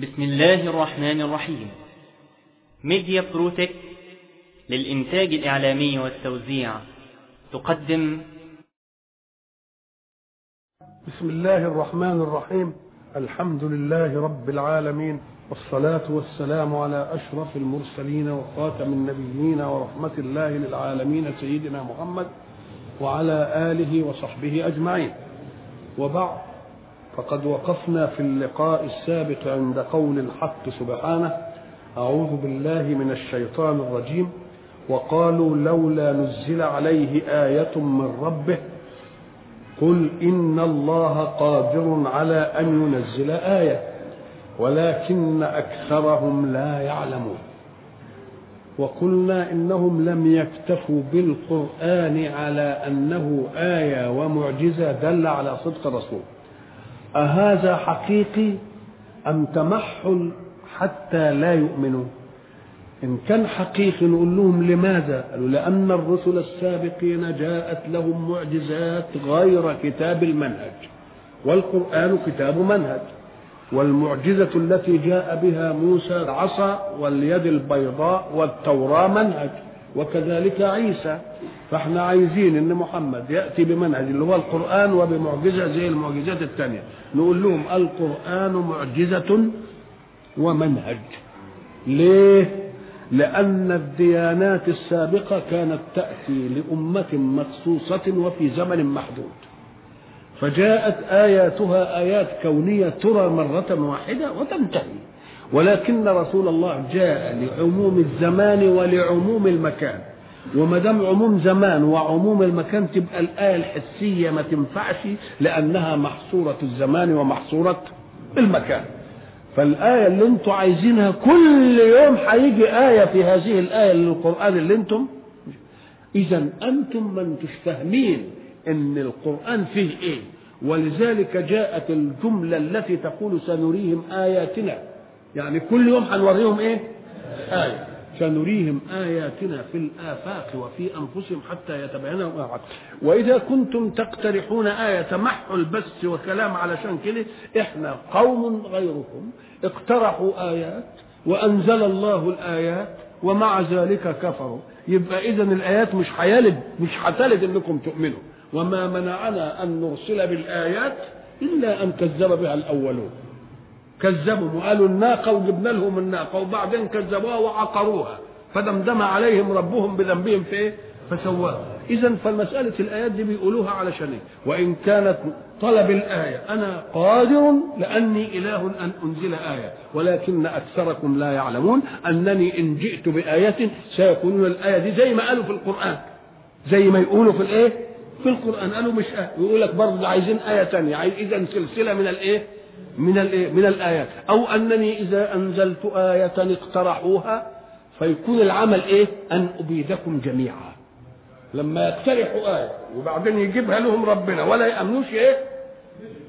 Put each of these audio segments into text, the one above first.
بسم الله الرحمن الرحيم. ميديا بروتك للإنتاج الإعلامي والتوزيع. تقدم. بسم الله الرحمن الرحيم. الحمد لله رب العالمين. والصلاة والسلام على أشرف المرسلين وخاتم النبيين ورحمة الله للعالمين سيدنا محمد وعلى آله وصحبه أجمعين. وبعد. فقد وقفنا في اللقاء السابق عند قول الحق سبحانه أعوذ بالله من الشيطان الرجيم. وقالوا لولا نزل عليه آية من ربه قل إن الله قادر على أن ينزل آية ولكن أكثرهم لا يعلمون. وقلنا إنهم لم يكتفوا بالقرآن على أنه آية ومعجزة دل على صدق الرسول. أهذا حقيقي أم تمحل حتى لا يؤمنوا؟ إن كان حقيقي نقول لهم لماذا؟ قالوا لأن الرسل السابقين جاءت لهم معجزات غير كتاب المنهج والقرآن كتاب منهج والمعجزة التي جاء بها موسى العصا واليد البيضاء والتوراة منهج. وكذلك عيسى. فاحنا عايزين إن محمد يأتي بمنهج اللي هو القرآن وبمعجزة زي المعجزات الثانية نقول لهم القرآن معجزة ومنهج. ليه؟ لأن الديانات السابقة كانت تأتي لأمة مخصوصة وفي زمن محدود. فجاءت آياتها آيات كونية ترى مرة واحدة وتنتهي. ولكن رسول الله جاء لعموم الزمان ولعموم المكان. وما دام عموم زمان وعموم المكان تبقى الآية الحسية ما تنفعش لأنها محصورة الزمان ومحصورة المكان. فالآية اللي أنتم عايزينها كل يوم هيجي آية في هذه الآية للقرآن اللي أنتم. إذا أنتم ما انتش فاهمين إن القرآن فيه إيه. ولذلك جاءت الجملة التي تقول سنريهم آياتنا. يعني كل يوم هنوريهم إيه؟ آية. سنريهم آياتنا في الآفاق وفي أنفسهم حتى يتبين لهم وإذا كنتم تقترحون آية تمحل بس وكلام علشان كده إحنا قوم غيركم اقترحوا آيات وأنزل الله الآيات ومع ذلك كفروا. يبقى إذا الآيات مش هيلد مش هتلد إنكم تؤمنوا. وما منعنا أن نرسل بالآيات إلا أن كذب بها الأولون. كذبوا وقالوا الناقة وجبنا لهم الناقة وبعدين كذبوها وعقروها فدمدم عليهم ربهم بذنبهم في إيه؟ فسواها إذا فمسألة الآيات دي بيقولوها علشان إيه؟ وإن كانت طلب الآية أنا قادر لأني إله أن أنزل آية ولكن أكثركم لا يعلمون أنني إن جئت بآية سيكونون الآية دي زي ما قالوا في القرآن زي ما يقولوا في الإيه؟ في القرآن قالوا مش آية ويقول لك برضه عايزين آية ثانية إذا سلسلة من الإيه؟ من من الآيات أو أنني إذا أنزلت آية اقترحوها فيكون العمل إيه؟ أن أبيدكم جميعا لما يقترحوا آية وبعدين يجيبها لهم ربنا ولا يأمنوش إيه؟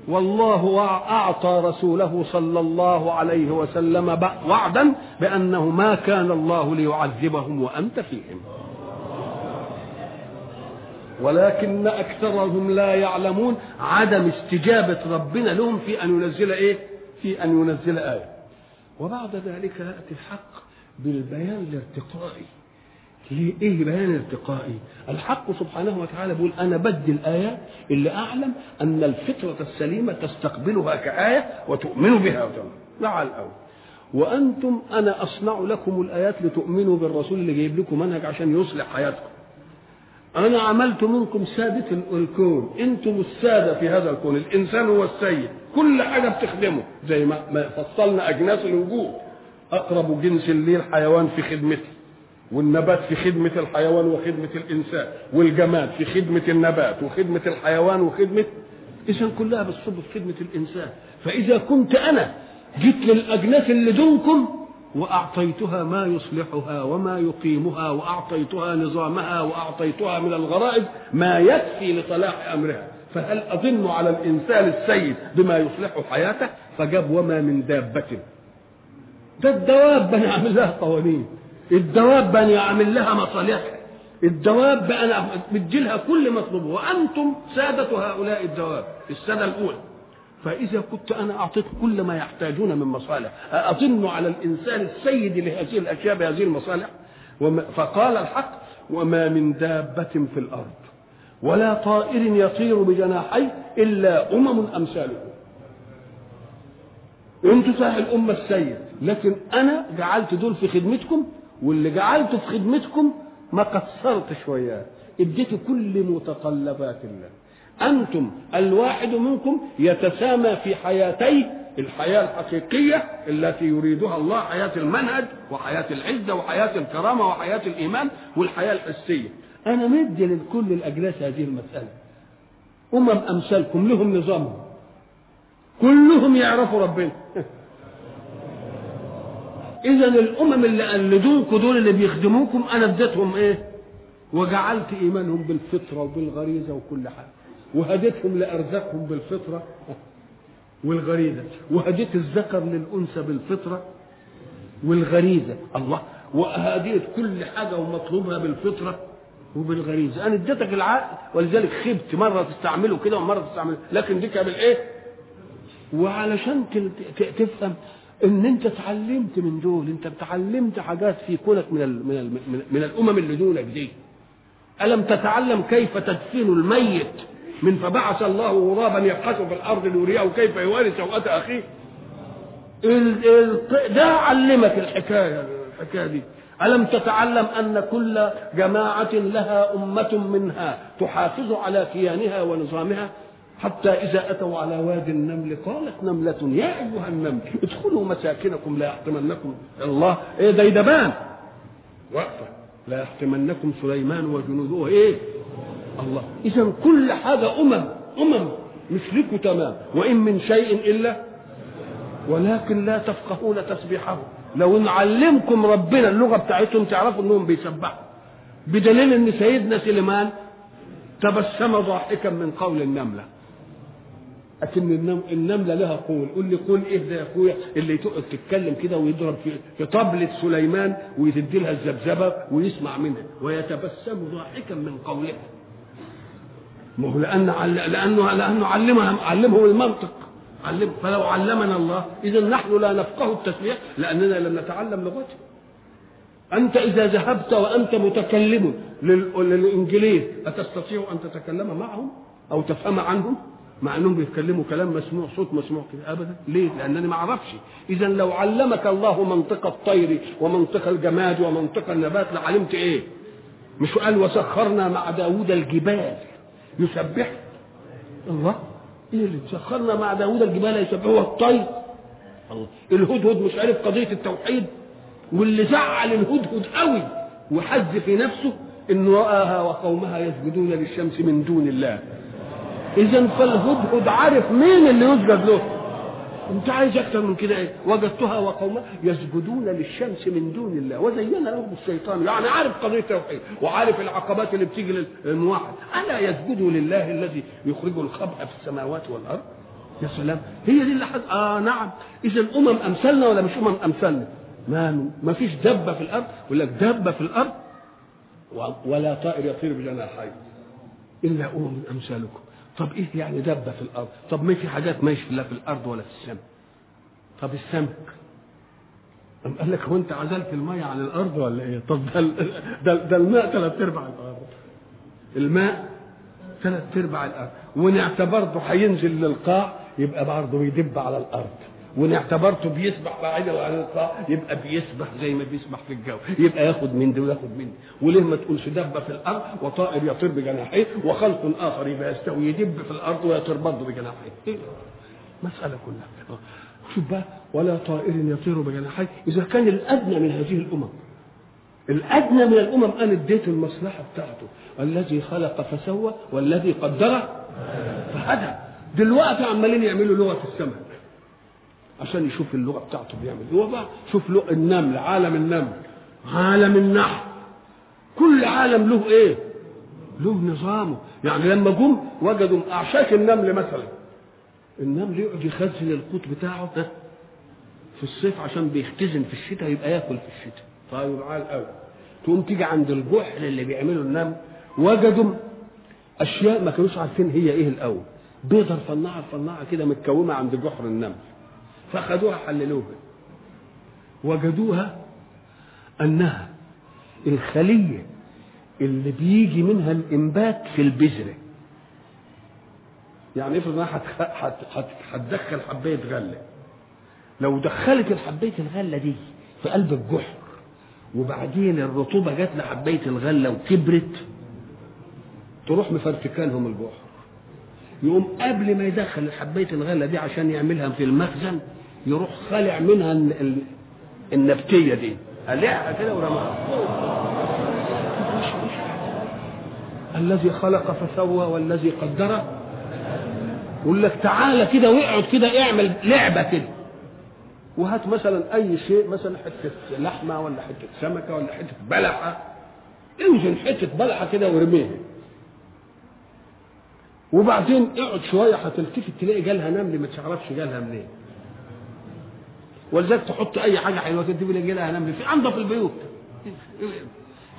والله أعطى رسوله صلى الله عليه وسلم وعدا بأنه ما كان الله ليعذبهم وأنت فيهم ولكن أكثرهم لا يعلمون عدم استجابة ربنا لهم في أن ينزل إيه؟ في أن ينزل آية. وبعد ذلك يأتي الحق بالبيان الارتقائي. ليه إيه بيان ارتقائي؟ الحق سبحانه وتعالى بيقول أنا بدي الايات اللي أعلم أن الفطرة السليمة تستقبلها كآية وتؤمن بها. مع الأول. وأنتم أنا أصنع لكم الآيات لتؤمنوا بالرسول اللي جايب لكم منهج عشان يصلح حياتكم. أنا عملت منكم سادة الكون. أنتم السادة في هذا الكون. الإنسان هو السيد. كل حاجة بتخدمه. زي ما فصلنا أجناس الوجود. أقرب جنس لي الحيوان في خدمتي. والنبات في خدمة الحيوان وخدمة الإنسان. والجماد في خدمة النبات وخدمة الحيوان وخدمة إذا كلها بتصب في خدمة الإنسان. فإذا كنت أنا جيت للأجناس اللي دونكم وأعطيتها ما يصلحها وما يقيمها وأعطيتها نظامها وأعطيتها من الغرائز ما يكفي لصلاح أمرها. فهل أظن على الإنسان السيد بما يصلح حياته؟ فجاب وما من دابة. ده الدواب أنا أعمل لها قوانين. الدواب أنا أعمل لها مصالحها. الدواب أنا بدي لها كل مطلوب وأنتم سادة هؤلاء الدواب. السنة الأولى. فإذا كنت أنا أعطيت كل ما يحتاجون من مصالح أطن على الإنسان السيد لهذه الأشياء بهذه المصالح؟ فقال الحق وما من دابة في الأرض ولا طائر يطير بجناحيه إلا أمم أمثالكم أنتوا صحيح الأمة السيد لكن أنا جعلت دول في خدمتكم واللي جعلته في خدمتكم ما قصرت شوية اديت كل متطلبات الله. أنتم الواحد منكم يتسامى في حياتيه الحياة الحقيقية التي يريدها الله حياة المنهج وحياة العزة وحياة الكرامة وحياة الإيمان والحياة الحسية. أنا مدي لكل الأجناس هذه المسألة. أمم أمثالكم لهم نظامهم. كلهم يعرفوا ربنا. إذا الأمم اللي قلدوكوا دول اللي بيخدموكم أنا اديتهم إيه؟ وجعلت إيمانهم بالفطرة وبالغريزة وكل حاجة. وهديتهم لأرزاقهم بالفطرة والغريزة. وهديت الذكر للأنثى بالفطرة والغريزة. الله. وهديت كل حاجة ومطلوبها بالفطرة وبالغريزة. أنا اديتك العقل ولذلك خبت مرة تستعمله كده ومرة تستعمله. لكن ديك بالإيه؟ وعلشان تفهم إن أنت اتعلمت من دول أنت اتعلمت حاجات في كونك من ال من ال من الأمم اللي دونك دي. ألم تتعلم كيف تدفن الميت؟ من فبعث الله غرابا يبحث في الأرض ليريه كيف يواري سوءة أخيه. ده علمك الحكاية الحكاية دي. ألم تتعلم أن كل جماعة لها أمة منها تحافظ على كيانها ونظامها؟ حتى إذا أتوا على وادي النمل قالت نملة يا أيها النمل ادخلوا مساكنكم لا يحطمنكم الله. إيه ديدبان وقفة لا يحطمنكم سليمان وجنوده. إيه؟ الله. إذا كل حاجة أمم أمم مثلكم تمام. وإن من شيء إلا ولكن لا تفقهون تسبيحه. لو نعلمكم ربنا اللغة بتاعتهم تعرفوا إنهم بيسبحوا. بدليل إن سيدنا سليمان تبسم ضاحكا من قول النملة. لكن النملة لها قول. قول لي قول إيه ده يا أخويا؟ اللي تقعد تتكلم كده ويضرب في طبلة سليمان ويدي لها الذبذبة ويسمع منها. ويتبسم ضاحكا من قولها ما هو لأن لأنه لأنه علمها علمهم المنطق. علم فلو علمنا الله إذا نحن لا نفقه التسبيح لأننا لم نتعلم لغته. أنت إذا ذهبت وأنت متكلم للإنجليز أتستطيع أن تتكلم معهم أو تفهم عنهم؟ مع أنهم بيتكلموا كلام مسموع صوت مسموع كده. ابدا. ليه؟ لأنني ما أعرفش. إذا لو علمك الله منطق الطير ومنطق الجماد ومنطق النبات لعلمت إيه؟ مش قال وسخرنا مع داوود الجبال. يسبح الله. إيه اللي سخرنا مع داوود؟ الجبال يسبح هو الطير. الهدهد مش عارف قضية التوحيد. واللي زعل الهدهد قوي. وحز في نفسه انه رآها وقومها يسجدون للشمس من دون الله. اذا فالهدهد عارف مين اللي يسجد له؟ انت عايز أكتر من كده إيه؟ وجدتها وقومها يسجدون للشمس من دون الله. وزين لهم الشيطان يعني عارف قضية التوحيد وعارف العقبات اللي بتيجي للموحد. ألا يسجدوا لله الذي يخرج الخبء في السماوات والأرض؟ يا سلام. هي دي اللي حد... آه نعم. إذا امم امثالنا ولا مش أمم امثالنا ما ما فيش دبه في الأرض؟ يقول لك دبه في الأرض ولا طائر يطير بجناحيه إلا أمم أمثالكم. طب إيه يعني دبه في الأرض؟ طب ما في حاجات ماشي لا في الأرض ولا في السماء طب السمك؟ قال لك هو أنت عزلت المية عن الأرض ولا إيه؟ طب ده ده, الماء ثلاث أرباع الأرض. الماء ثلاث أرباع الأرض. وان اعتبرته هينزل للقاع يبقى برضه يدب على الأرض. وإن اعتبرته بيسبح بعيدا عن القاع يبقى بيسبح زي ما بيسبح في الجو. يبقى ياخد من ده وياخد من وليه ما تقولش دبه في الأرض وطائر يطير بجناحيه وخلق آخر يبقى يستوي يدب في الأرض ويطير برضه بجناحيه. إيه؟ مسألة كلها. شوف بقى ولا طائر يطير بجناحيه. إذا كان الأدنى من هذه الأمم. الأدنى من الأمم أنا اديته المصلحة بتاعته. الذي خلق فسوى والذي قدر فهدى. دلوقتي عمالين يعملوا لغة السمك عشان يشوف اللغة بتاعته بيعمل هو بقى شوف له النمل عالم النمل. عالم النحل. كل عالم له إيه؟ له نظامه. يعني لما جم وجدوا اعشاش النمل مثلا النمل يقعد يخزن القوت بتاعه في الصيف عشان بيختزن في الشتاء يبقى ياكل في الشتاء. طيب عال قوي تقوم تيجي عند الجحر اللي بيعمله النمل وجدوا أشياء ما كانوش عارفين هي إيه الأول. بيضة رفنعة رفنعة كده متكومة عند جحر النمل. فأخذوها حللوها. وجدوها أنها الخلية اللي بيجي منها الإنبات في البذرة. يعني افرض انها هتدخل حباية غلة. لو دخلت الحباية الغلة دي في قلب الجحر وبعدين الرطوبة جت لحباية الغلة وكبرت تروح مفرتكالهم الجحر. يقوم قبل ما يدخل حبايه الغلة دي عشان يعملها في المخزن يروح خالع منها النبتية دي. قلعها كده ورماها. الذي خلق فسوى والذي قدر. يقول لك تعالى كده واقعد كده اعمل لعبة كده. وهات مثلا أي شيء مثلا حتة لحمة ولا حتة سمكة ولا حتة بلحة. اوزن حتة بلحة كده وارميها. وبعدين اقعد شوية هتلتفت تلاقي جالها نمل ما تعرفش جالها منين. ولذلك تحط أي حاجة حلوة كده تلاقي جالها نمل في أنضف البيوت.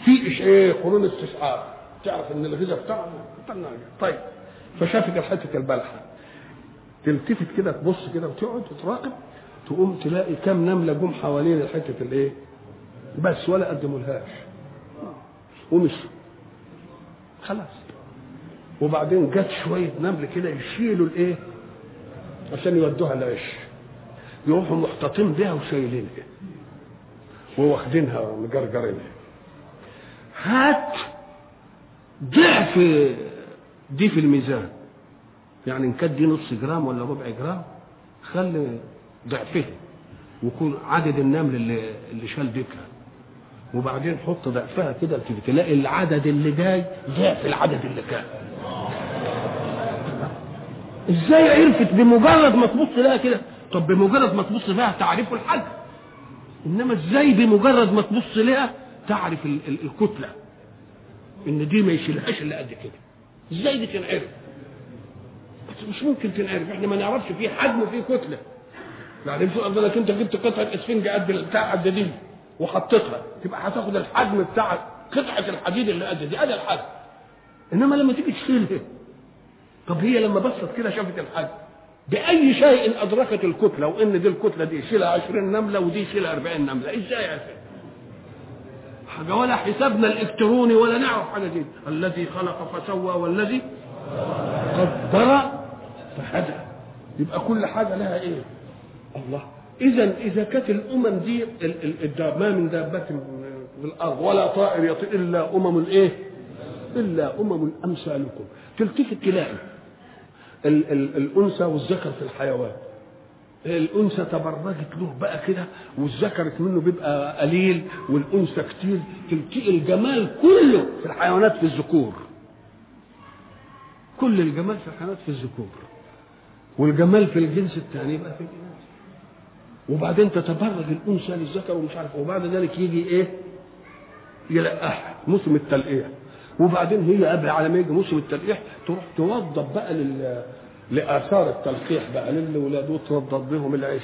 في إيه قرون استشعار. تعرف إن الغذاء بتاعنا طيب. فشافت حتة البلحه تلتفت كده تبص كده وتقعد وتراقب. تقوم تلاقي كام نملة جم حوالين الحتة الايه بس ولا قدموا لهاش ومشوا خلاص. وبعدين جت شوية نمل كده يشيلوا الإيه؟ عشان يودوها العش يروحوا محتاطين بها وشايلينها. وواخدينها ومجرجرينها هات ضعف دي في الميزان. يعني ان كانت دي نص جرام ولا ربع جرام خلي ضعفها ويكون عدد النمل اللي اللي شال ديكها وبعدين حط ضعفها كده تلاقي العدد اللي جاي ضعف العدد اللي كان. إزاي عرفت؟ بمجرد ما تبص لها كده. طب بمجرد ما تبص لها تعرف الحجم. إنما إزاي بمجرد ما تبص لها تعرف ال- ال- الكتلة؟ إن دي ما يشيلهاش إلا قد كده. إزاي دي تنعرف؟ بس مش ممكن تنعرف. إحنا ما نعرفش في حجم وفي كتلة. يعني في قصدك أنت جبت قطعة إسفنج قد بتاع قد دي وحطيتها. تبقى هتاخد الحجم بتاع قطعة الحديد اللي قد دي. أدي الحجم. إنما لما تيجي تشيلها. طب هي لما بصت كده شافت الحجم. بأي شيء أدركت الكتلة وإن دي الكتلة دي يشيلها 20 نملة ودي يشيلها 40 نملة. إزاي يا حاجة ولا حسابنا الإلكتروني ولا نعرف حاجة دي الذي خلق فسوى والذي قدر فهدى. يبقى كل حاجة لها إيه؟ الله. اذا إذا كانت الأمم دي ما من دابة في الأرض ولا طائر يطير إلا أمم الإيه؟ إلا أمم امثالكم تلتفت تلاقي ال- ال- الأنثى والذكر في الحيوان. الأنثى تبرجت له بقى كده والذكر منه بيبقى قليل والأنثى كتير تلتقي الجمال كله في الحيوانات في الذكور. كل الجمال في الحيوانات في الذكور. والجمال في الجنس الثاني يبقى في الاناث وبعدين تتبرج الأنثى للذكر ومش عارف وبعد ذلك يجي إيه؟ يلقحها موسم التلقيح. وبعدين هي قبل على ما يجي موسم التلقيح تروح توضب بقى لل لآثار التلقيح بقى للأولاد وتوضب بهم العيش.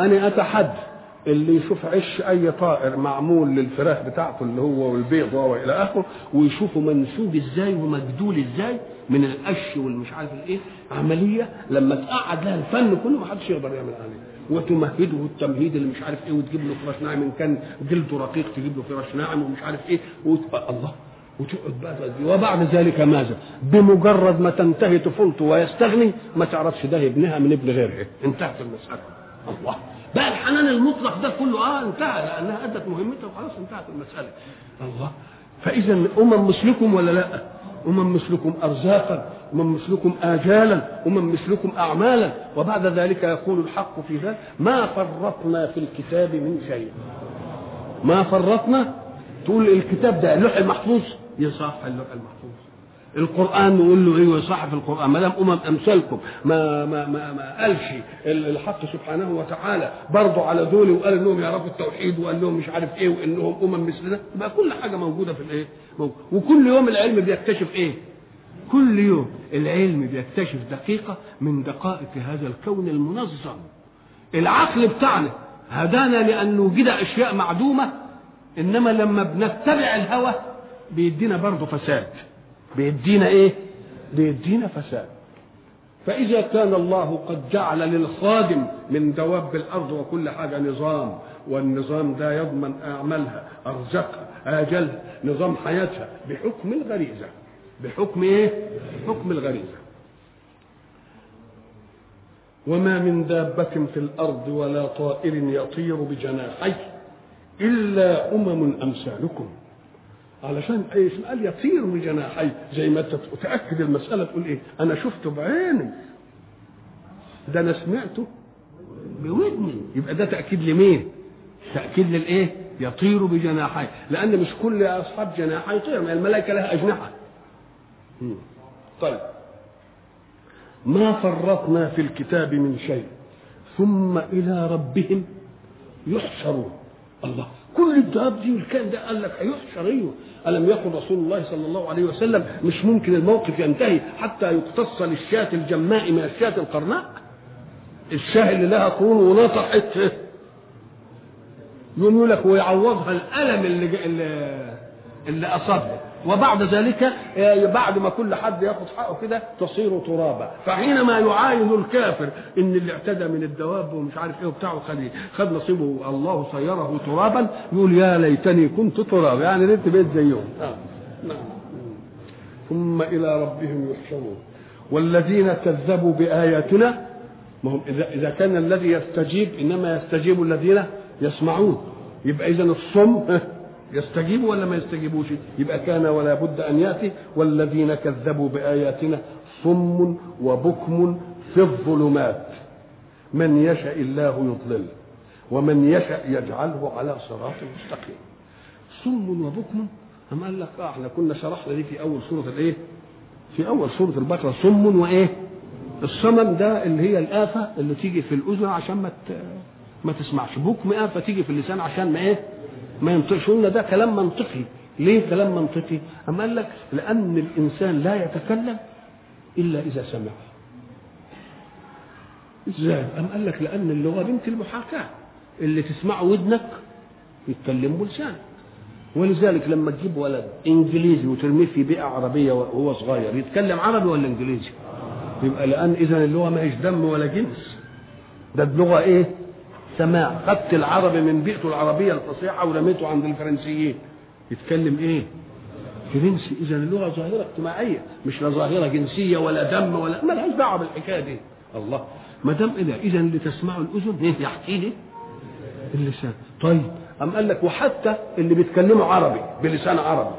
أنا أتحدى اللي يشوف عش أي طائر معمول للفراخ بتاعته اللي هو والبيض والى آخره ويشوفه منسوج إزاي ومجدول إزاي من القش والمش عارف الإيه. عملية لما تقعد لها الفن كله ما حدش يقدر يعمل عليه وتمهده التمهيد اللي مش عارف إيه وتجيب له فراش ناعم إن كان جلده رقيق تجيب له فراش ناعم ومش عارف إيه. الله. وتقعد بقى. وبعد ذلك ماذا؟ بمجرد ما تنتهي طفولته ويستغني ما تعرفش ده ابنها من ابن غيرها. انتهت المسألة. الله. بقى الحنان المطلق ده كله آه انتهى لأنها أدت مهمتها وخلاص انتهت المسألة. الله. فإذا أمم مثلكم ولا لا؟ أمم مثلكم أرزاقا أمم مثلكم آجالا أمم مثلكم أعمالا. وبعد ذلك يقول الحق في ذلك ما فرطنا في الكتاب من شيء. ما فرطنا؟ تقول الكتاب ده اللوح المحفوظ. يصح اللوح المحفوظ. القرآن نقول له إيوه صح في القرآن ما دام أمم أمثالكم ما ما ما, ما قالش الحق سبحانه وتعالى برضه على دول وقال انهم يعرفوا التوحيد وقال لهم مش عارف إيه وإنهم أمم مثلنا يبقى كل حاجة موجودة في موجود. وكل يوم العلم بيكتشف إيه؟ كل يوم العلم بيكتشف دقيقة من دقائق هذا الكون المنظم. العقل بتاعنا هدانا لأن نوجد أشياء معدومة إنما لما بنتبع الهوى بيدينا برضه فساد. بيدينا إيه؟ بيدينا فساد. فإذا كان الله قد جعل للخادم من دواب الأرض وكل حاجة نظام والنظام ده يضمن أعمالها أرزقها آجلها نظام حياتها بحكم الغريزة. بحكم إيه؟ حكم الغريزة. وما من دابة في الأرض ولا طائر يطير بجناحيه إلا أمم أمثالكم. علشان إيش قال يطير بجناحيه زي ما تأكد المسألة تقول إيه؟ أنا شفته بعيني. ده أنا سمعته بودني. يبقى ده تأكيد لمين؟ تأكيد للإيه؟ يطير بجناحيه لأن مش كل أصحاب جناحي يطير ما الملائكة لها أجنحة. طيب. ما فرطنا في الكتاب من شيء ثم إلى ربهم يحشرون. الله. كل الدواب دي والكائن ده قال لك هيحشر أيوه. ألم يقل رسول الله صلى الله عليه وسلم مش ممكن الموقف ينتهي حتى يقتص للشاة الجماء من الشاة القرناء؟ الشاه اللي لها قرون ونطحت يقول لك ويعوضها الألم اللي اللي, اللي أصابها. وبعد ذلك بعد ما كل حد ياخذ حقه كده تصير ترابا. فحينما يعاين الكافر إن اللي اعتدى من الدواب ومش عارف إيه وبتاعه خد خد نصيبه الله صيره ترابا يقول يا ليتني كنت ترابا. يعني ريت بيت زيهم. آه. نعم. ثم إلى ربهم يحشرون. والذين كذبوا بآياتنا ما هم إذا إذا كان الذي يستجيب إنما يستجيب الذين يسمعون. يبقى اذا الصم يستجيب ولا ما يستجيبوش؟ يبقى كان ولا بد أن يأتي. والذين كذبوا بآياتنا صم وبكم في الظلمات. من يشاء الله يضلل ومن يشاء يجعله على صراط مستقيم. صم وبكم؟ أم قال لك آه إحنا كنا شرحنا دي في أول سورة الإيه؟ في أول سورة البقرة. صم وإيه؟ الصمم ده اللي هي الآفة اللي تيجي في الأذن عشان ما ما تسمعش. بكم آفة تيجي في اللسان عشان ما إيه؟ ما ينطقش قلنا ده كلام منطقي. ليه كلام منطقي؟ أما قال لك لأن الإنسان لا يتكلم إلا إذا سمع. إزاي؟ أم قال لك لأن اللغة بنت المحاكاة. اللي تسمعه ودنك يتكلم بلسانك. ولذلك لما تجيب ولد إنجليزي وترميه في بيئة عربية وهو صغير يتكلم عربي ولا إنجليزي؟ يبقى لأن إذا اللغة ما هيش دم ولا جنس. ده اللغة إيه؟ سماع خدت العربي من بيئته العربية الفصيحة ورميته عند الفرنسيين. يتكلم إيه؟ فرنسي إذا اللغة ظاهرة اجتماعية مش لا ظاهرة جنسية ولا دم ولا ما لهاش دعوة بالحكاية دي. الله. ما دام اذا إذا اللي تسمعه الأذن إيه؟ يحكيه اللسان. طيب. أم قال لك وحتى اللي بيتكلموا عربي بلسان عربي.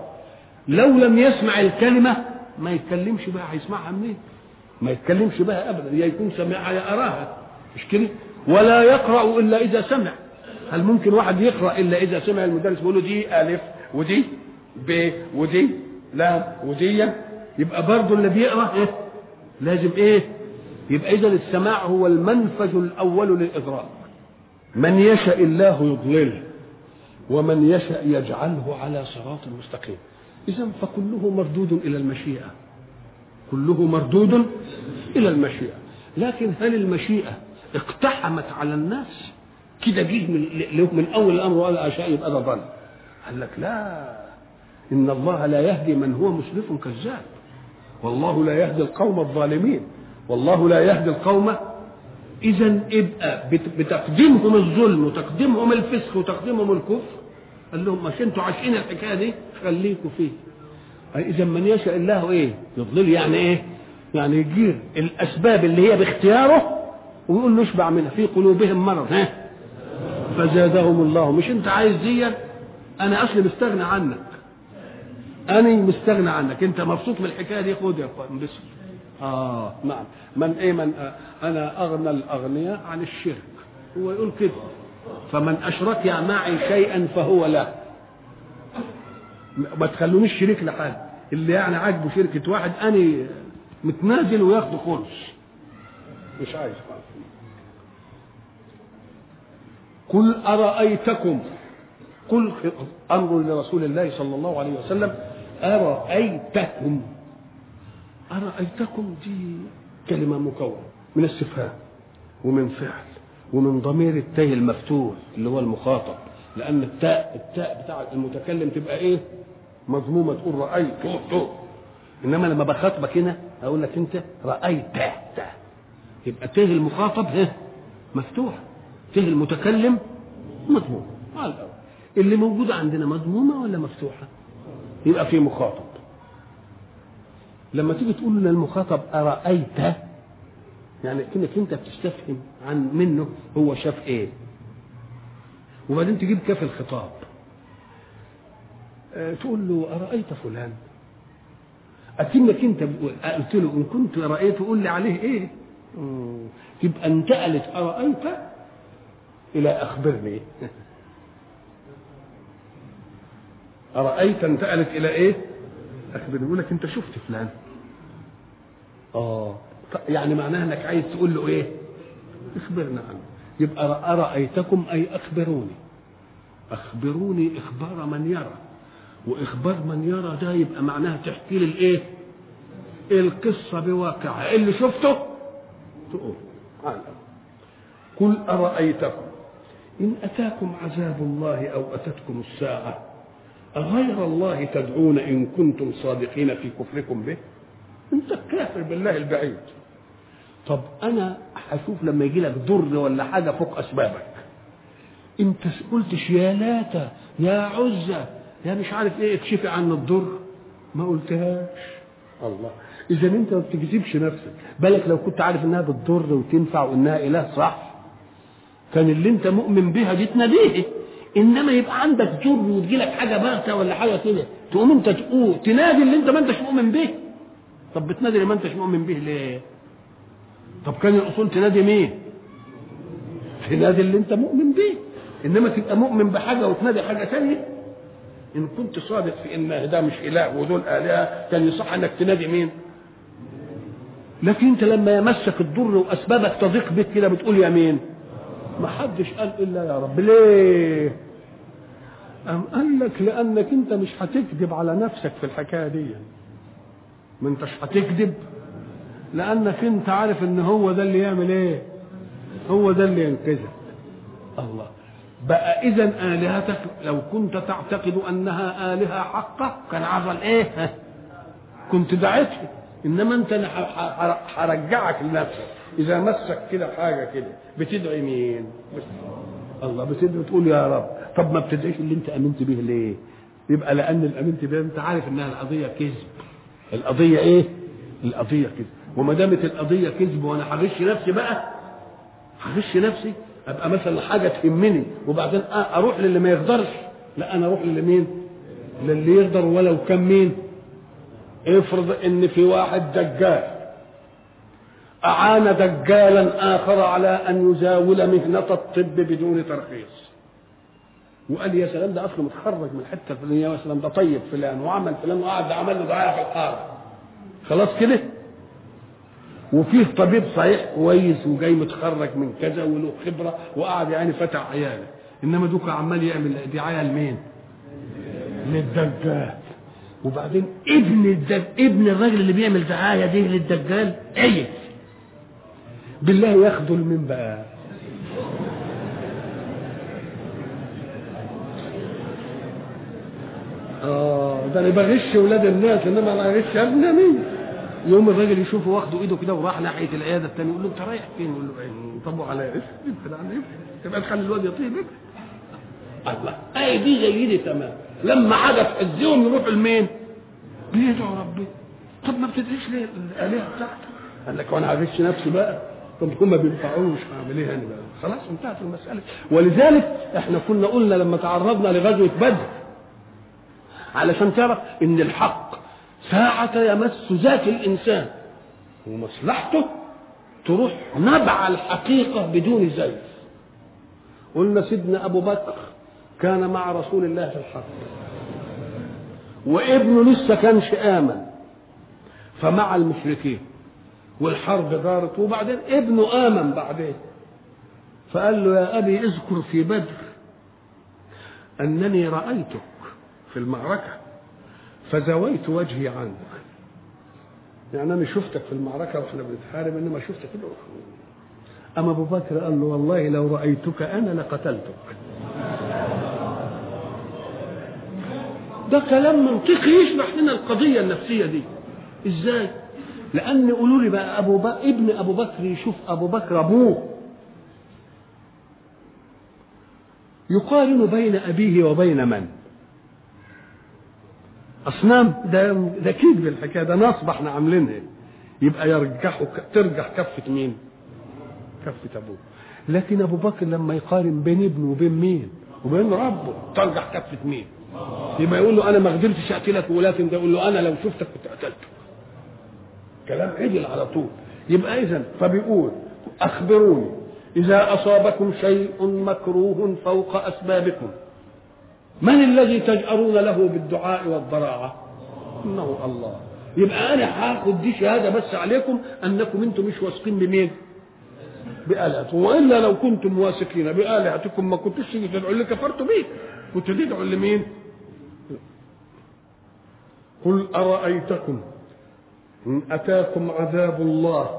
لو لم يسمع الكلمة ما يتكلمش بقى هيسمعها منين؟ ما يتكلمش بها أبدا. يا يكون سمعها يا أراها. مش كده؟ ولا يقرأ إلا إذا سمع. هل ممكن واحد يقرأ إلا إذا سمع المدرس؟ بيقول له دي ألف ودي ب ودي لا ودي يبقى برضه اللي بيقرأ إيه؟ لازم إيه؟ يبقى إذا السماع هو المنفذ الأول للإدراك. من يشاء الله يضلله ومن يشاء يجعله على صراط مستقيم. إذا فكله مردود إلى المشيئة. كله مردود إلى المشيئة. لكن هل المشيئة اقتحمت على الناس. كده جه من, من أول الأمر وقال اشاء يبقى ده ضل قال لك لا إن الله لا يهدي من هو مسرف كذاب. والله لا يهدي القوم الظالمين. والله لا يهدي القوم. اذا ابقى بتقديمهم الظلم وتقديمهم الفسق وتقديمهم الكفر. قال لهم مش أنتوا عاشقين الحكاية دي خليكوا فيه. اذا من يشاء الله إيه؟ يضلل يعني إيه؟ يعني يجير الأسباب اللي هي باختياره ويقول له اشبع منها في قلوبهم مرض. ها فزادهم الله. مش انت عايز دي أنا أصلي مستغني عنك. أنا مستغني عنك. أنت مبسوط من الحكاية دي؟ خد يا أخوان انبسط آه نعم. من إيه؟ من آه أنا أغنى الأغنياء عن الشرك. هو يقول كده. فمن أشرك معي شيئا فهو له. ما تخلونيش شريك لحد. اللي يعني عاجبه شركة واحد اني متنازل وياخده خلص مش عايز. قل أرأيتكم؟ قل أمر لرسول الله صلى الله عليه وسلم أرأيتكم؟ أرأيتكم؟ دي كلمة مكونة من استفهام ومن فعل ومن ضمير التاء المفتوح اللي هو المخاطب لأن التاء التاء بتاع المتكلم تبقى إيه؟ مضمومة تقول رأيت إنما لما بخاطبك هنا أقول لك أنت رأيت ته يبقى ته المخاطب ها مفتوح. ته المتكلم مضموم على الأول. اللي موجوده عندنا مضمومه ولا مفتوحة؟ يبقى في مخاطب. لما تيجي تقول للمخاطب أرأيت؟ يعني كأنك أنت بتستفهم عن منه هو شاف إيه. وبعدين تجيب كاف الخطاب. آه، تقول له أرأيت فلان؟ أكنك أنت قلت له إن كنت رأيته قول لي عليه إيه. تبقى انتقلت أرأيت؟ إلى أخبرني. أرأيت انتقلت إلى إيه؟ أخبرني. يقول لك أنت شفت فلان. آه. يعني معناها إنك عايز تقول له إيه؟ أخبرنا عنه. يبقى أرأيتكم أي أخبروني؟ أخبروني إخبار من يرى. وإخبار من يرى ده يبقى معناها تحكي لي الإيه؟ القصة بواقعها. اللي شفته؟ تقول. قل أرأيتكم. إن أتاكم عذاب الله أو أتتكم الساعة أغير الله تدعون إن كنتم صادقين في كفركم به؟ أنت كافر بالله البعيد. طب أنا هشوف لما يجي لك ضر ولا حاجة فوق أسبابك. أنت قلتش يا لاتا يا عزة يا مش عارف إيه اكشفي عن الضر ما قلتهاش. الله. إذا أنت ما بتكذبش نفسك. بالك لو كنت عارف إنها بتضر وتنفع وإنها إله صح؟ كان اللي انت مؤمن بها دي تناديه انما يبقى عندك ضر وتجي لك حاجة باغته ولا حاجة كده تقوم انت تقول تنادي اللي انت ما انتش مؤمن به. طب بتنادي اللي ما انتش مؤمن به ليه؟ طب كان الأصول تنادي مين؟ تنادي اللي انت مؤمن به. انما تبقى مؤمن بحاجة وتنادي حاجة ثانية إن كنت صادق في إن ده مش إله ودول آلهة كان يصح إنك تنادي مين؟ لكن انت لما يمسك الضر وأسبابك تضيق بك كده بتقول يا مين؟ ما حدش قال إلا يا رب. ليه؟ أم قال لك لأنك أنت مش هتكذب على نفسك في الحكاية دي. ما أنتش هتكذب؟ لأنك أنت عارف إن هو ده اللي يعمل إيه؟ هو ده اللي ينقذك. الله. بقى اذا آلهتك لو كنت تعتقد أنها آلهة حقة كان عمل إيه؟ كنت دعيتها. إنما أنت هرجعك لنفسك. إذا مسك كده حاجة كده بتدعي مين؟ الله بتدعي تقول يا رب طب ما بتدعيش اللي أنت آمنت به ليه؟ يبقى لأن اللي آمنت به أنت عارف إنها القضية كذب. القضية إيه؟ القضية كذب. وما دامت القضية كذب وأنا هغش نفسي بقى هغش نفسي؟ أبقى مثلا حاجة تهمني وبعدين أروح للي ما يقدرش. لا أنا أروح للي مين؟ للي يقدر ولو كان مين؟ افرض إن في واحد دجال. أعان دجالا آخر على أن يزاول مهنة الطب بدون ترخيص. وقال يا سلام ده أصله متخرج من الحته الفلانيه يا سلام ده طيب فلان وعمل فلان وقعد عمل له دعاية في الحاره خلاص كده؟ وفيه طبيب صحيح كويس وجاي متخرج من كذا وله خبرة وقعد يعني فتح عياله إنما دوك عمال يعمل دعايه لمين؟ للدجال. وبعدين ابن الدج... ابن الراجل اللي بيعمل دعاية دي للدجال عيب بالله يخذل من بقى آه ده أنا بغش ولاد الناس إنما أنا بغش ابن مين يوم الراجل يشوفه واخده إيده كده وراح ناحية العيادة الثانية يقول له أنت رايح فين؟ يقول له إيه؟ طبوا على اسم على اسم تبقى تخلي الواد يطيب الله أي دي زي دي تمام لما حاجة تحزهم يروحوا لمين؟ بيدعوا ربنا طب ما بتدعيش ليه الآلهة بتاعتك؟ قال لك وأنا هغش نفسي بقى طب هم ما بينفعوش هعمل إيه أنا بقى؟ خلاص انتهت المسألة. ولذلك إحنا كنا قلنا لما تعرضنا لغزوة بدر علشان تعرف إن الحق ساعة يمس ذات الإنسان ومصلحته تروح نبع الحقيقة بدون زيف. قلنا سيدنا أبو بكر كان مع رسول الله في الحرب. وابنه لسه كانش آمن. فمع المشركين. والحرب دارت وبعدين ابنه آمن بعدين. فقال له يا أبي اذكر في بدر أنني رأيتك في المعركة فزويت وجهي عنك. يعني أنا شفتك في المعركة وإحنا بنتحارب إنما شفتك أما أبو بكر قال له والله لو رأيتك أنا لقتلتك. ده كلام منطقي يشرح لنا القضية النفسية دي. إزاي؟ لأن قولوا لي بقى أبو بكر ابن أبو بكر يشوف أبو بكر أبوه. يقارن بين أبيه وبين من؟ أصنام ده ده كذب الحكاية ده نصب إحنا عاملينها يبقى يرجحوا ترجح كفة مين؟ كفة أبوه. لكن أبو بكر لما يقارن بين ابنه وبين مين؟ وبين ربه ترجح كفة مين؟ يبقى يقول له أنا ما قدرتش اقتلك ولكن ده يقول له أنا لو شفتك كنت قتلتك كلام عدل على طول. يبقى اذا فبيقول أخبروني إذا أصابكم شيء مكروه فوق أسبابكم من الذي تجأرون له بالدعاء والضراعة؟ إنه الله. يبقى أنا هاخد دي شهادة بس عليكم أنكم أنتم مش واثقين بمين؟ بآلهتكم وإلا لو كنتم واثقين بآلهتكم ما تيجي تدعوا اللي كفرتوا بيه كنت تدعوا لمين؟ قل أرأيتكم أتاكم عذاب الله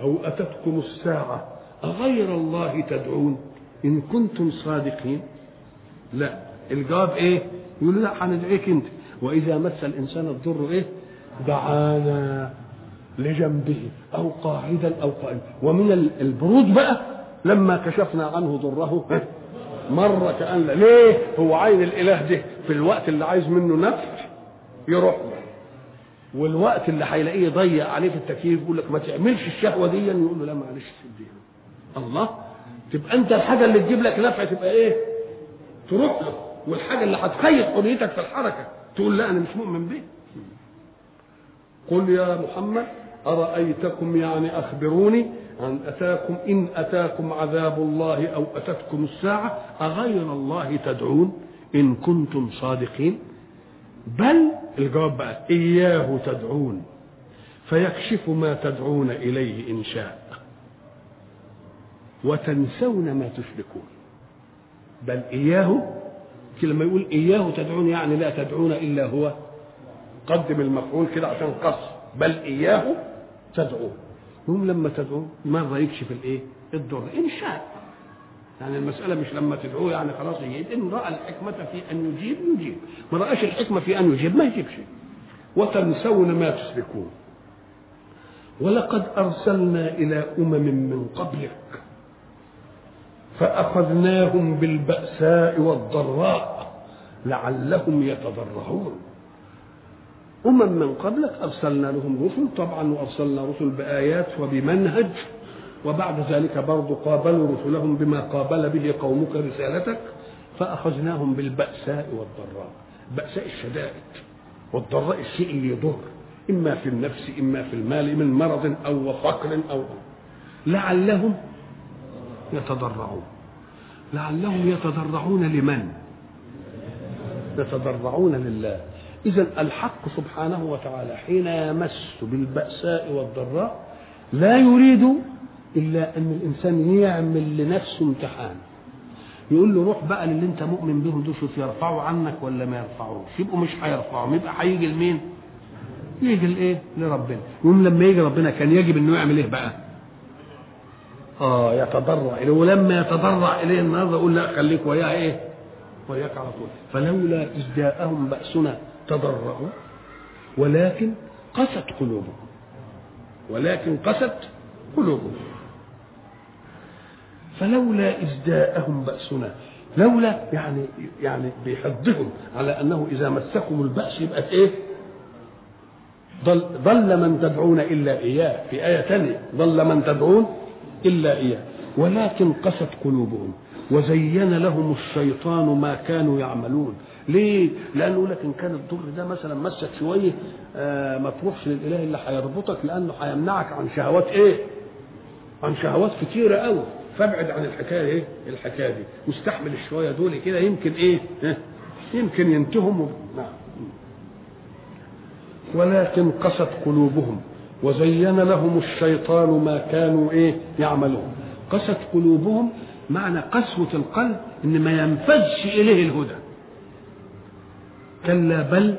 أو أتتكم الساعة أغير الله تدعون؟ إن كنتم صادقين. لا. الجواب إيه؟ يقول لا هندعيك أنت. وإذا مس الإنسان الضر إيه؟ دعانا لجنبه أو قاعدا أو قائما ومن البرود بقى لما كشفنا عنه ضره مرة كأن. ليه؟ هو عين الإله ده في الوقت اللي عايز منه نفع يروح له. والوقت اللي هيلاقيه يضيق عليه في التكييف يقول لك ما تعملش الشهوة دي يقول له لا معلش سيبها الله تبقى انت الحاجة اللي تجيب لك نفع تبقى إيه؟ تروح له. والحاجة اللي هتخيط حريتك في الحركة تقول لا أنا مش مؤمن بيه. قل يا محمد أرأيتكم يعني أخبروني أن أتاكم إن أتاكم عذاب الله أو أتتكم الساعة أغير الله تدعون إن كنتم صادقين؟ بل الجواب بقى إياه تدعون فيكشف ما تدعون إليه إن شاء وتنسون ما تشركون. بل إياه لما يقول إياه تدعون يعني لا تدعون إلا هو قدم المفعول كده عشان قص بل إياه تدعون. هم لما تدعون مرة يكشف الإيه؟ الضر إن شاء. يعني المسألة مش لما تدعوه يعني خلاص يجيب. إن رأى الحكمة في أن يجيب يجيب. ما رأش الحكمة في أن يجيب ما يجيبش وتنسون ما تشركون ولقد أرسلنا إلى أمم من قبلك فأخذناهم بالبأساء والضراء لعلهم يتضرعون. أمم من قبلك أرسلنا لهم رسل طبعا وأرسلنا رسل بآيات وبمنهج. وبعد ذلك برضو قابلوا رسلهم بما قابل به قومك رسالتك فأخذناهم بالبأساء والضراء بأساء الشدائد والضراء الشيء اللي يضر إما في النفس إما في المال من مرض أو فقر أو لعلهم يتضرعون. لعلهم يتضرعون لمن؟ يتضرعون لله. إذا الحق سبحانه وتعالى حين يمس بالبأساء والضراء لا يريد إلا أن الإنسان يعمل لنفسه امتحان يقول له روح بقى للي أنت مؤمن بهم دول شوف يرفعوا عنك ولا ما يرفعوش يبقوا مش هيرفعوا يبقى هيجي لمين؟ يجي لإيه؟ لربنا يقوم لما يجي ربنا كان يجب إنه يعمل إيه بقى؟ آه يتضرع اليه ولما يتضرع إليه النهارده يقول لا خليك وياه إيه؟ وياك على طول فلولا اذ جاءهم بأسنا تضرعوا ولكن قست قلوبهم ولكن قست قلوبهم فلولا إذ جاءهم بأسنا لولا يعني يعني بيحضهم على أنه إذا مسكم البأس يبقى إيه؟ ضل, من تدعون إلا إياه في آية ثانية ضل من تدعون إلا إياه ولكن قست قلوبهم وزين لهم الشيطان ما كانوا يعملون ليه؟ لأنه يقول لك إن كان الضر ده مثلا مسك شوية آه ما تروحش للإله اللي هيربطك لأنه هيمنعك عن شهوات إيه؟ عن شهوات كتيرة قوي فابعد عن الحكاية إيه؟ الحكاية دي واستحمل الشوية دول كده يمكن؟ ها؟ يمكن ينتهم. نعم ولكن قست قلوبهم وزين لهم الشيطان ما كانوا إيه يعملون قست قلوبهم معنى قسوة القلب إن ما ينفذش إليه الهدى كلا بل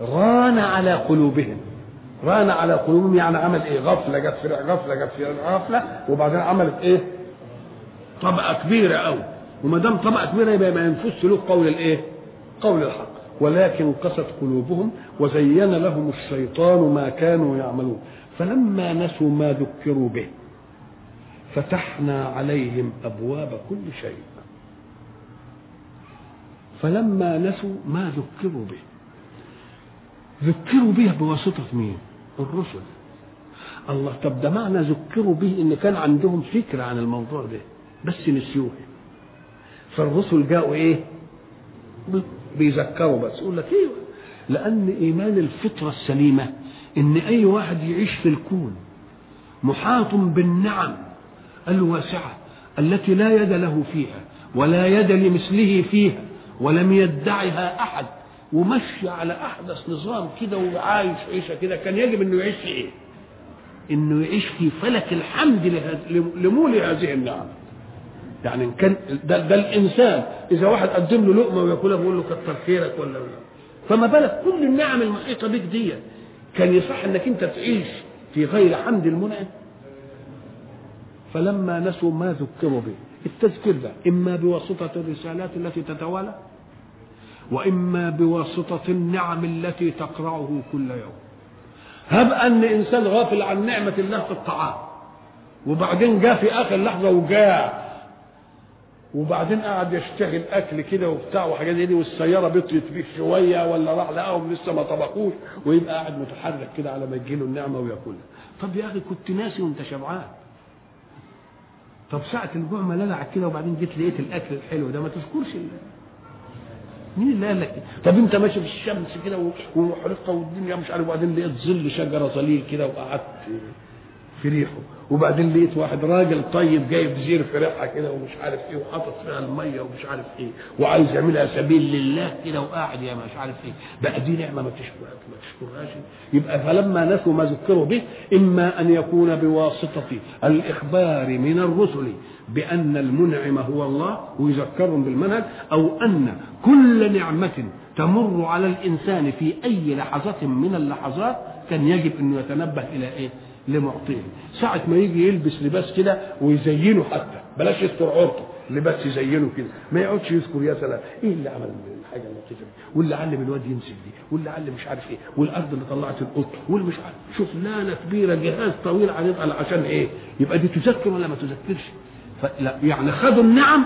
ران على قلوبهم ران على قلوبهم يعني عمل إيه غفلة جت في غفلة جت في غفلة وبعدين عملت إيه طبقة كبيرة قوي وما دام طبقة كبيرة يبقى ما ينفذش له قول الإيه؟ قول الحق. ولكن قست قلوبهم وزين لهم الشيطان ما كانوا يعملون. فلما نسوا ما ذكروا به فتحنا عليهم أبواب كل شيء. فلما نسوا ما ذكروا به ذكروا به بواسطة مين؟ الرسل. الله طب ده معنى ذكروا به إن كان عندهم فكرة عن الموضوع ده. بس نسيوه فالرسل جاءوا إيه؟ بيذكروا بس يقول لك أيوه لأن إيمان الفطرة السليمة إن أي واحد يعيش في الكون محاط بالنعم الواسعة التي لا يد له فيها ولا يد لمثله فيها ولم يدعها أحد ومشي على أحدث نظام كده وعايش عيشة كده كان يجب إنه يعيش في إيه؟ إنه يعيش في فلك الحمد لمولي هذه النعم. يعني ان كان ده, ده الإنسان إذا واحد قدم له لقمة وياكلها بيقول له كتر خيرك ولا لا. فما بالك كل النعم المحيطة بك دي كان يصح إنك أنت تعيش في غير حمد المنعم؟ فلما نسوا ما ذكروا به التذكير ده إما بواسطة الرسالات التي تتوالى وإما بواسطة النعم التي تقرعه كل يوم هب أن إنسان غافل عن نعمة الله في الطعام وبعدين جاء في آخر لحظة وجاع وبعدين قعد يشتغل أكل كده وبتاع وحاجات دي والسيارة بطلت بيه شوية ولا راح لقاهم لسه ما طبخوش ويبقى قاعد متحرك كده على ما تجيله النعمة وياكلها. طب يا أخي كنت ناسي وأنت شبعان. طب ساعة الجوع ما للعك كده وبعدين جيت لقيت الأكل الحلو ده ما تذكرش الله مين اللي قال لك؟ طب أنت ماشي في الشمس كده ومحرقه والدنيا مش عارف وبعدين لقيت ظل شجرة ظليل كده وقعدت في ريحه وبعدين لقيت واحد راجل طيب جايب زير في ريحها كده ومش عارف إيه وحاطط فيها المية ومش عارف إيه وعايز يعملها سبيل لله كده وقاعد يا مش عارف إيه. بقى دي نعمة ما تشكرها ما تشكرهاش. يبقى فلما نسوا ما ذكروا به إما أن يكون بواسطة الإخبار من الرسل بأن المنعم هو الله ويذكرهم بالمنهج أو أن كل نعمة تمر على الإنسان في أي لحظة من اللحظات كان يجب انه يتنبه إلى إيه؟ لمعطيه. ساعة ما يجي يلبس لباس كده ويزينه حتى. بلاش يستر عورته لباس يزينه كده. ما يقعدش يذكر يا سلام. إيه اللي عمل الحاجة اللطيفه دي واللي علم الواد يمسك دي؟ واللي علم مش عارف إيه؟ والأرض اللي طلعت القط واللي مش عارف. شغلانه كبيرة جهاز طويل هنبقى عشان إيه؟ يبقى دي تذكر ولا ما تذكرش؟ فلا يعني خدوا النعم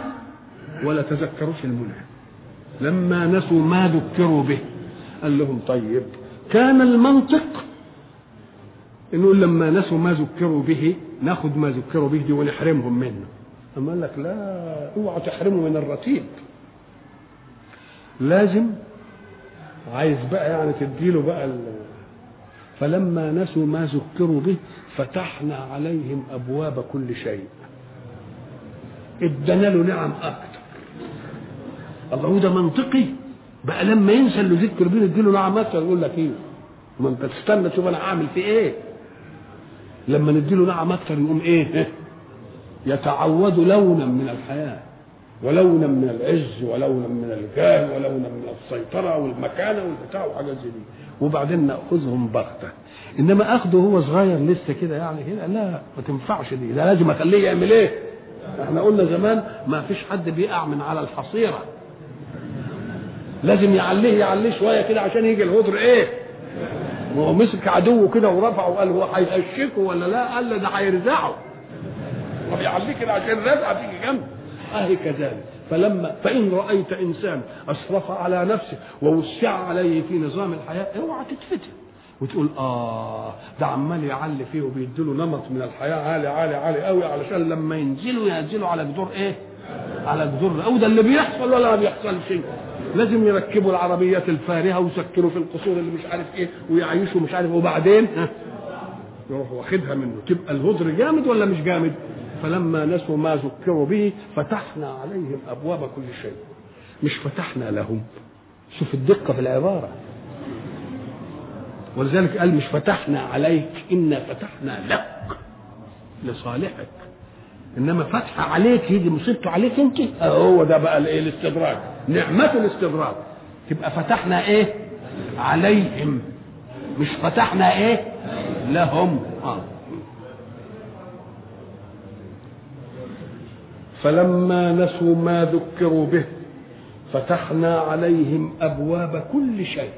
ولا تذكروش المنعم. لما نسوا ما ذكروا به قال لهم طيب كان المنطق نقول لما نسوا ما ذكروا به ناخد ما ذكروا به دي ونحرمهم منه. أما قال لك لا اوعى تحرموا من الرتيب. لازم عايز بقى يعني تديله بقى ال... فلما نسوا ما ذكروا به فتحنا عليهم أبواب كل شيء. ادانا له نعم أكتر. الله ده منطقي. بقى لما ينسى اللي ذكر بيه نديله نعم أكتر. يقول لك إيه؟ ما أنت تستنى تشوف أنا هعمل فيه إيه؟ لما نديله نعم أكتر يقوم إيه؟ يتعود لونا من الحياة ولونا من العز ولونا من الجاه ولونا من السيطرة والمكانة والبتاع وحاجات زي دي. وبعدين نأخذهم بغتة. إنما اخده هو صغير لسه كده يعني كده لا ما تنفعش دي. ده لازم أخليه يعمل إيه؟ إحنا قلنا زمان ما فيش حد بيقع من على الحصيرة. لازم يعليه يعليه شوية كده عشان يجي الهدر إيه؟ وهو مسك عدوه كده ورفعه وقال هو هيهشكه ولا لا؟ قال له ده هيرزعه. طب يعليه كده عشان رزعه تيجي جنبه أهي كذلك. فلما فإن رأيت إنسان اسرف على نفسه ووسع عليه في نظام الحياة اوعى تتفتن. وتقول آه ده عمال يعلي فيه وبيديله نمط من الحياة عالي عالي عالي قوي علشان لما ينزلوا ينزلوا على جدور إيه؟ على جدور أو ده اللي بيحصل ولا ما بيحصل شيء. لازم يركبوا العربيات الفارهة ويسكنوا في القصور اللي مش عارف إيه ويعيشوا مش عارف وبعدين؟ يروح واخدها منه. تبقى الهدر جامد ولا مش جامد؟ فلما نسوا ما ذكروا به فتحنا عليهم أبواب كل شيء. مش فتحنا لهم. شوف الدقة في العبارة. ولذلك قال مش فتحنا عليك إنا فتحنا لك لصالحك. إنما فتح عليك يجي مصيبته عليك أنت. هو ده بقى الإيه؟ الاستدراج نعمة الاستدراج تبقى فتحنا إيه؟ عليهم. مش فتحنا إيه؟ لهم. آه. فلما نسوا ما ذكروا به فتحنا عليهم أبواب كل شيء.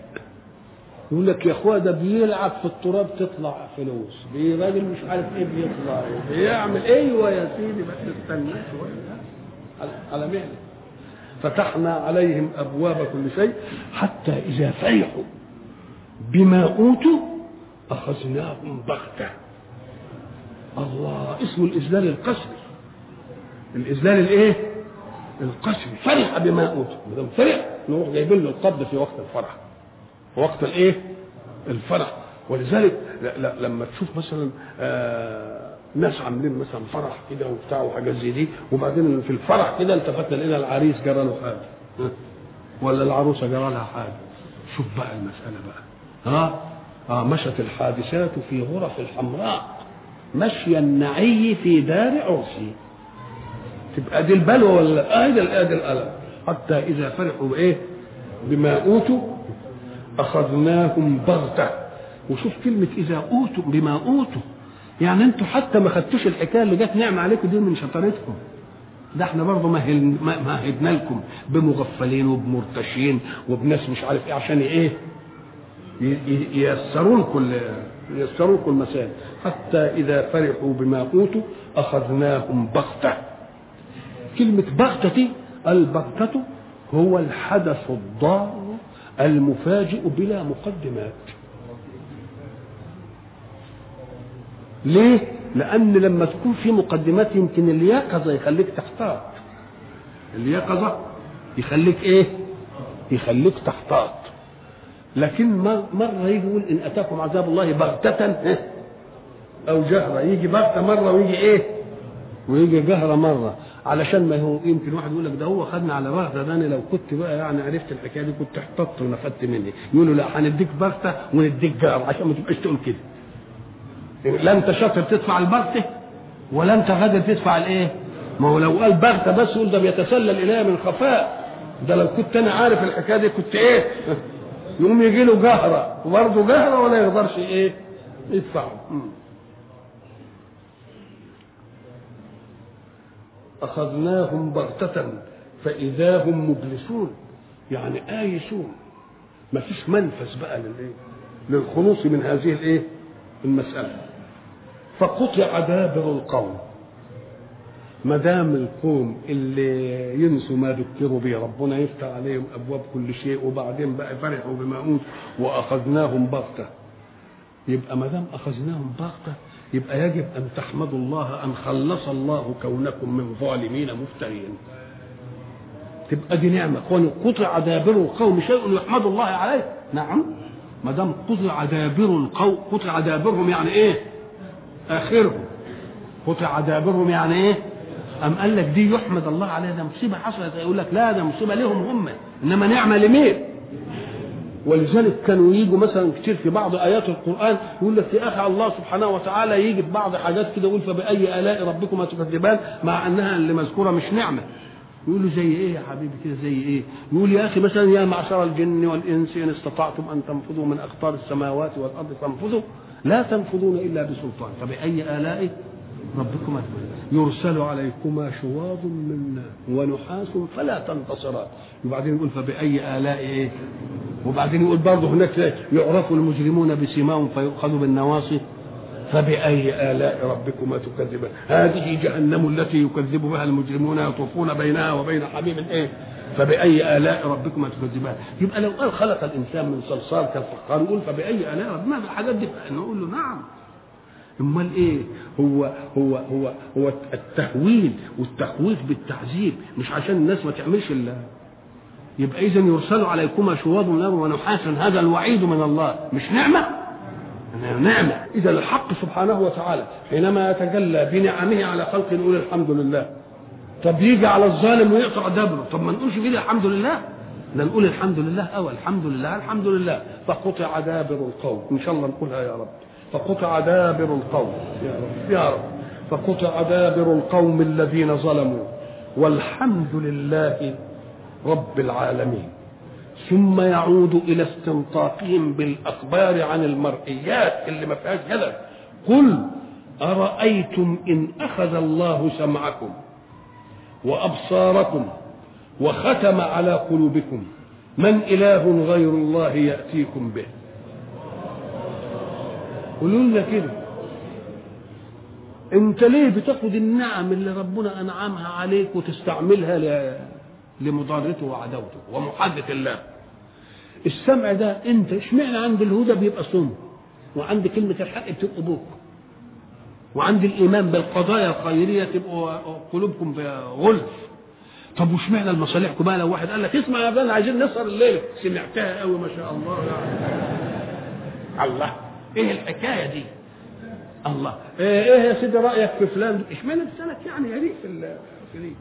يقول لك يا اخويا ده بيلعب في التراب تطلع فلوس راجل مش عارف إيه بيطلع. بيعمل أيوه يا سيدي بس استنى شوية. على- مهلك. فتحنا عليهم أبواب كل شيء حتى إذا فرحوا بما أوتوا أخذناهم بغتة. الله اسمه الاذلال القسري الاذلال الإيه؟ القسري فرح بما أوتوا. فرح نروح جايبين له القبض في وقت الفرح. وقت الايه؟ الفرح. ولذلك لما تشوف مثلا آه ناس عاملين مثلا فرح كده وبتاع وحاجات زي دي وبعدين في الفرح كده التفتنا لقينا العريس جرى له حاجة؟ ولا العروسة جرى لها حاجة. شوف بقى المسألة بقى. ها؟ آه مشت الحادثات في غرف الحمراء. مشي النعي في دار عرسي تبقى دي البلوى ولا؟ آه ده ادي الالم حتى إذا فرحوا بإيه؟ بما أوتوا اخذناهم بغتة. وشوف كلمة إذا أوتوا بما أوتوا. يعني أنتوا حتى ما خدتوش الحكاية اللي جت نعمة عليكم دي من شطارتكم. ده إحنا برضه مهل- مهدنا لكم بمغفلين وبمرتشين وبناس مش عارف إيه عشان إيه ييسروا لكم ييسروا لكم المسائل. حتى إذا فرحوا بما أوتوا اخذناهم بغتة. كلمة بغتة دي البغتة هو الحدث الضار المفاجئ بلا مقدمات. ليه؟ لأن لما تكون في مقدمات يمكن اليقظة يخليك تحتاط. اليقظة يخليك إيه؟ يخليك تحتاط. لكن مر- مرة يجي يقول إن أتاكم عذاب الله بغتة إيه؟ أو جهرة. يجي بغتة مرة ويجي إيه؟ ويجي جهرة مرة. علشان ما هو يمكن واحد يقول لك ده هو خدنا على بغتة ده أنا لو كنت بقى يعني عرفت الحكاية دي كنت احتطت ونفدت مني. يقولوا لا هنديك بغتة ونديك جهرة عشان ما تبقاش تقول كده. لا أنت شاطر تدفع البغتة ولا أنت غادر تدفع الإيه؟ ما هو لو قال بغتة بس يقول ده بيتسلل إليها من خفاء. ده لو كنت أنا عارف الحكاية دي كنت إيه؟ يقوم يجي له جهرة وبرضه جهرة ولا يقدرش إيه؟ يدفعه. أخذناهم بغتة فإذا هم مبلسون. يعني آيسون. ما فيش منفذ بقى للإيه؟ للخلوص من هذه الإيه؟ المسألة. فقطع دابر القوم. ما دام القوم اللي ينسوا ما ذكروا به ربنا يفتح عليهم أبواب كل شيء وبعدين بقى فرحوا بما أوتوا وأخذناهم بغتة. يبقى ما دام أخذناهم بغته يبقى يجب أن تحمدوا الله أن خلص الله كونكم من ظالمين مفترين. تبقى دي نعمة. كون قطع دابر القوم شيء يحمد الله عليه. نعم. ما دام قطع دابر القوم قطع دابرهم يعني إيه؟ آخرهم. قطع دابرهم يعني إيه؟ أم قال لك دي يحمد الله عليها ده مصيبة حصلت يقول لك لا ده مصيبة لهم هم. إنما نعمة لمين؟ ولذلك كانوا يجوا مثلا كتير في بعض آيات القرآن يقول لك يا أخي الله سبحانه وتعالى يجي في بعض حاجات كده يقول فبأي آلاء ربكما تكذبان مع أنها اللي مذكورة مش نعمة. يقولوا زي إيه يا حبيبي كده زي إيه؟ يقول يا أخي مثلا يا معشر الجن والإنس إن استطعتم أن تنفذوا من أقطار السماوات والأرض فانفذوا. لا تنفذون إلا بسلطان. فبأي آلاء ربكما يرسل عليكما شواظ من ونحاس فلا تنتصران وبعدين يقول فبأي آلاء إيه؟ وبعدين يقول برضه هناك يعرف المجرمون بسيماهم فيؤخذوا بالنواصي. فبأي آلاء ربكما تكذبان؟ هذه جهنم التي يكذب بها المجرمون يطوفون بينها وبين حميم إيه؟ فبأي آلاء ربكما تكذبان؟ يبقى لو قال خلق الإنسان من صلصال كالفخار يقول فبأي آلاء ربنا الحاجات دي نقول له نعم. أمال إيه؟ هو هو هو هو التهويل والتخويف بالتعذيب مش عشان الناس ما تعملش إلا. يبقى اذا يرسل عليكما شواظ من نار ونحاس هذا الوعيد من الله مش نعمة؟ نعمة. إذا الحق سبحانه وتعالى حينما يتجلى بنعمه على خلقه نقول الحمد لله. طب يجي على الظالم ويقطع دبره طب ما نقولش كده الحمد لله؟ ده نقول الحمد لله أو الحمد لله الحمد لله. فقطع دابر القوم. إن شاء الله نقولها يا رب. فقطع دابر القوم. يا رب يا رب. فقطع دابر القوم الذين ظلموا. والحمد لله رب العالمين. ثم يعود إلى استنطاقهم بالأخبار عن المرئيات اللي ما فيهاش جدل. قل أرأيتم إن أخذ الله سمعكم وأبصاركم وختم على قلوبكم؟ من إله غير الله يأتيكم به؟ قولوا لنا كده. انت ليه بتاخد النعم اللي ربنا انعمها عليك وتستعملها. لمضارته وعداوته ومحادة الله؟ السمع ده انت اشمعنى عند الهدى بيبقى صم وعند كلمة الحق بتبقوا بوك وعند الإيمان بالقضايا الخيرية تبقوا قلوبكم غلف طب واشمعنى المصالحكم بقى لو واحد قال لك اسمع يا فلان عايزين نسهر الليلة سمعتها قوي ما شاء الله. يعني الله. إيه الحكاية دي؟ الله. إيه, إيه يا سيدي رأيك في فلان؟ اشمعنى لسانك يعني في ال- في دي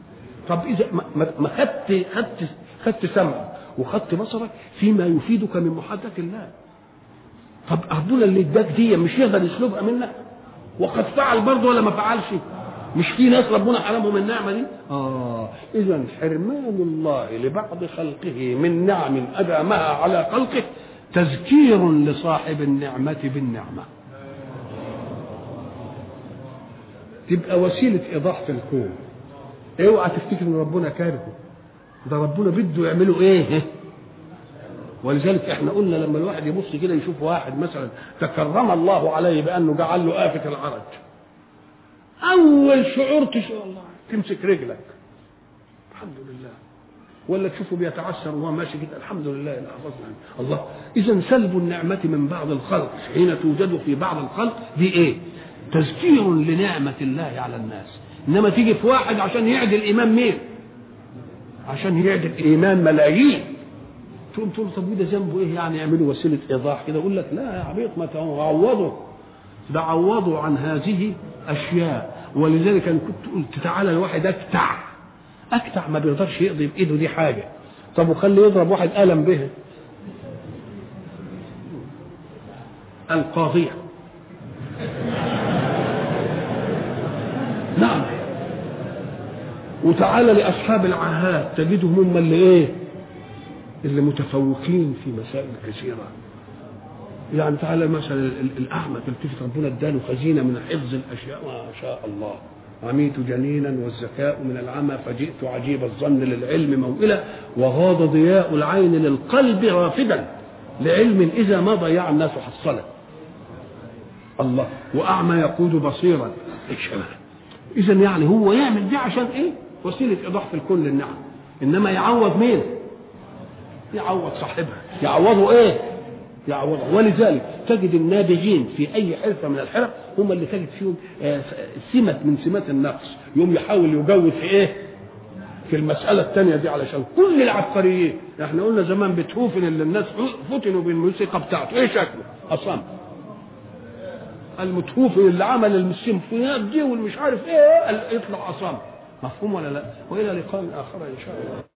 طب إذا ما- خدت خدت خدت سمعك وخدت بصرك فيما يفيدك من محادثه الله. طب ربنا اللي اداك دي مش يقدر يسلبها منك؟ وقد فعل برضه ولا ما فعلش؟ مش في ناس ربنا حرمهم النعمة دي؟ آه اذا حرمان الله لبعض خلقه من نعم ادامها على خلقه تذكير لصاحب النعمة بالنعمة. تبقى وسيلة إيضاح في الكون. اوعى تفتكر إن ربنا كارهه. ده ربنا بده يعمله إيه؟ ولذلك إحنا قلنا لما الواحد يبص كده يشوف واحد مثلا تكرم الله عليه بأنه جعل له آفة العرج. أول شعور تشعر الله تمسك رجلك. الحمد لله. ولا تشوفه بيتعسر وهو ماشي كده. الحمد لله لا حفظنا الله. إذا سلب النعمة من بعض الخلق حين توجد في بعض الخلق دي إيه؟ تذكير لنعمة الله على الناس. إنما تيجي في واحد عشان يعدل ايمان مين؟ عشان يعدل ايمان ملايين. تقوم تقول طب وده ذنبه إيه؟ يعني يعملوا وسيلة إيضاح كده. يقول لك لا يا عبيط ما تعوضوا. ده عوضوا عن هذه أشياء. ولذلك أنا كنت قلت تعالى الواحد اكتع أكتع ما بيقدرش يقضي بإيده دي حاجة. طب وخلي يضرب واحد قلم به. القاضيه نعم. وتعالى لأصحاب العهات تجدهم هم اللي إيه؟ اللي متفوقين في مسائل كثيرة. يعني تعالى مثلا ال- ال- الأعمى تلتفت ربنا اداله خزينة من حفظ الأشياء ما شاء الله. عميت جنينا والذكاء من العمى فجئت عجيب الظن للعلم موئلا وغاض ضياء العين للقلب رافدا. لعلم إذا ما ضيع الناس حصله الله وأعمى يقود بصيرا. اذا يعني هو يعمل دي عشان وسيلة ايضاح في الكل للنعم. إنما يعوض مين؟ يعوض صاحبها. يعوضه إيه؟ يعوضه. ولذلك تجد النابغين في أي حرفة من الحرف هم اللي تجد فيهم آه، سمة من سمات النقص يوم يحاول يجود في إيه؟ في المسألة الثانية دي علشان كل العبقريين. إحنا قلنا زمان بيتهوفن اللي الناس فتنوا بالموسيقى بتاعته. إيه شكله؟ أصلا. المتهوفن اللي عمل السيمفونيات دي والمش عارف إيه يطلع اصم مفهوم ولا لا؟ وإلى لقاء آخر إن شاء الله.